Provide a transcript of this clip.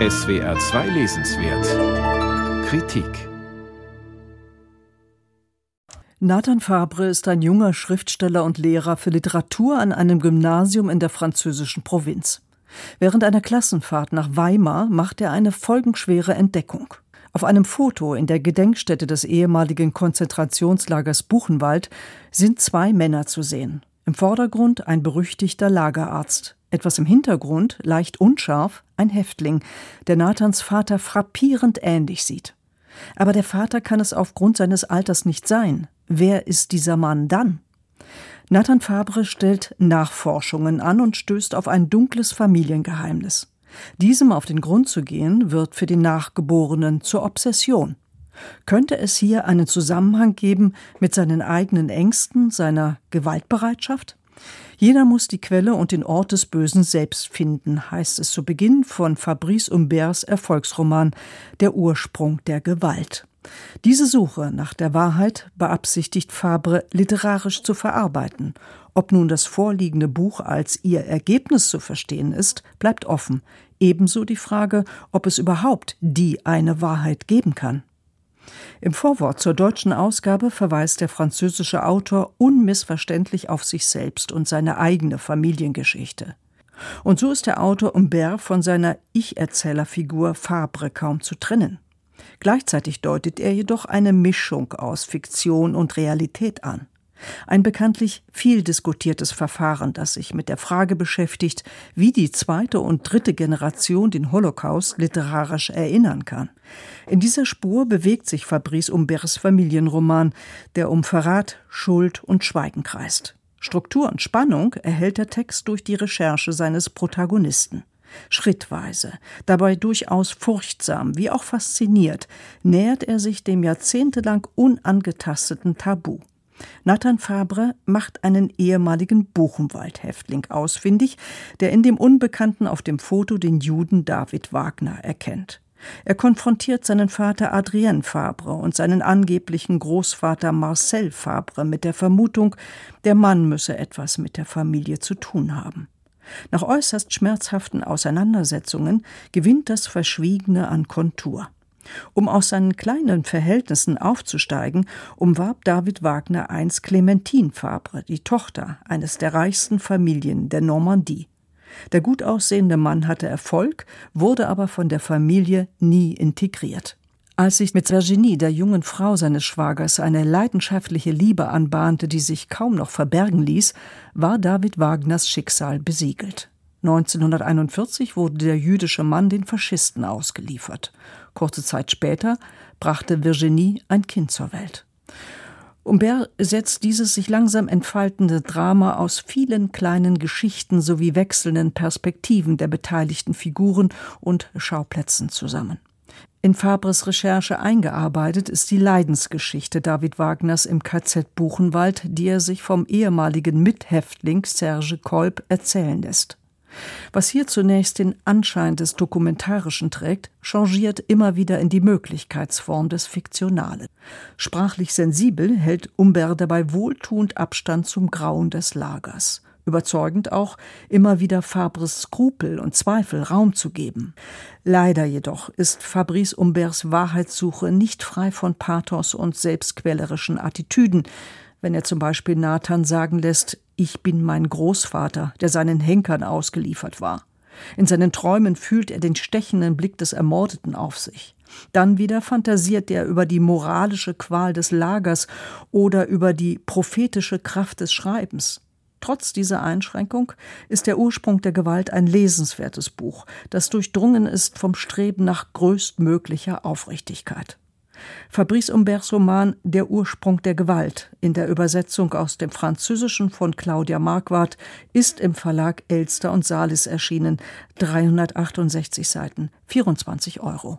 SWR 2 Lesenswert Kritik Nathan Fabre ist ein junger Schriftsteller und Lehrer für Literatur an einem Gymnasium in der französischen Provinz. Während einer Klassenfahrt nach Weimar macht er eine folgenschwere Entdeckung. Auf einem Foto in der Gedenkstätte des ehemaligen Konzentrationslagers Buchenwald sind zwei Männer zu sehen. Im Vordergrund ein berüchtigter Lagerarzt, etwas im Hintergrund, leicht unscharf, ein Häftling, der Nathans Vater frappierend ähnlich sieht. Aber der Vater kann es aufgrund seines Alters nicht sein. Wer ist dieser Mann dann? Nathan Fabre stellt Nachforschungen an und stößt auf ein dunkles Familiengeheimnis. Diesem auf den Grund zu gehen, wird für den Nachgeborenen zur Obsession. Könnte es hier einen Zusammenhang geben mit seinen eigenen Ängsten, seiner Gewaltbereitschaft? Jeder muss die Quelle und den Ort des Bösen selbst finden, heißt es zu Beginn von Fabrice Humberts Erfolgsroman Der Ursprung der Gewalt. Diese Suche nach der Wahrheit beabsichtigt Fabre literarisch zu verarbeiten. Ob nun das vorliegende Buch als ihr Ergebnis zu verstehen ist, bleibt offen. Ebenso die Frage, ob es überhaupt die eine Wahrheit geben kann. Im Vorwort zur deutschen Ausgabe verweist der französische Autor unmissverständlich auf sich selbst und seine eigene Familiengeschichte. Und so ist der Autor Humbert von seiner Ich-Erzählerfigur Fabre kaum zu trennen. Gleichzeitig deutet er jedoch eine Mischung aus Fiktion und Realität an. Ein bekanntlich viel diskutiertes Verfahren, das sich mit der Frage beschäftigt, wie die zweite und dritte Generation den Holocaust literarisch erinnern kann. In dieser Spur bewegt sich Fabrice Humberts Familienroman, der um Verrat, Schuld und Schweigen kreist. Struktur und Spannung erhält der Text durch die Recherche seines Protagonisten. Schrittweise, dabei durchaus furchtsam wie auch fasziniert, nähert er sich dem jahrzehntelang unangetasteten Tabu. Nathan Fabre macht einen ehemaligen Buchenwald-Häftling ausfindig, der in dem Unbekannten auf dem Foto den Juden David Wagner erkennt. Er konfrontiert seinen Vater Adrien Fabre und seinen angeblichen Großvater Marcel Fabre mit der Vermutung, der Mann müsse etwas mit der Familie zu tun haben. Nach äußerst schmerzhaften Auseinandersetzungen gewinnt das Verschwiegene an Kontur. Um aus seinen kleinen Verhältnissen aufzusteigen, umwarb David Wagner einst Clementine Fabre, die Tochter eines der reichsten Familien der Normandie. Der gut aussehende Mann hatte Erfolg, wurde aber von der Familie nie integriert. Als sich mit Virginie, der jungen Frau seines Schwagers, eine leidenschaftliche Liebe anbahnte, die sich kaum noch verbergen ließ, war David Wagners Schicksal besiegelt. 1941 wurde der jüdische Mann den Faschisten ausgeliefert. Kurze Zeit später brachte Virginie ein Kind zur Welt. Humbert setzt dieses sich langsam entfaltende Drama aus vielen kleinen Geschichten sowie wechselnden Perspektiven der beteiligten Figuren und Schauplätzen zusammen. In Fabres Recherche eingearbeitet ist die Leidensgeschichte David Wagners im KZ Buchenwald, die er sich vom ehemaligen Mithäftling Serge Kolb erzählen lässt. Was hier zunächst den Anschein des Dokumentarischen trägt, changiert immer wieder in die Möglichkeitsform des Fiktionalen. Sprachlich sensibel hält Humbert dabei wohltuend Abstand zum Grauen des Lagers. Überzeugend auch, immer wieder Fabres Skrupel und Zweifel Raum zu geben. Leider jedoch ist Fabrice Humberts Wahrheitssuche nicht frei von Pathos und selbstquälerischen Attitüden, wenn er zum Beispiel Nathan sagen lässt, ich bin mein Großvater, der seinen Henkern ausgeliefert war. In seinen Träumen fühlt er den stechenden Blick des Ermordeten auf sich. Dann wieder fantasiert er über die moralische Qual des Lagers oder über die prophetische Kraft des Schreibens. Trotz dieser Einschränkung ist der Ursprung der Gewalt ein lesenswertes Buch, das durchdrungen ist vom Streben nach größtmöglicher Aufrichtigkeit. Fabrice Humberts Roman Der Ursprung der Gewalt in der Übersetzung aus dem Französischen von Claudia Marquardt ist im Verlag Elster und Salis erschienen, 368 Seiten, 24 Euro.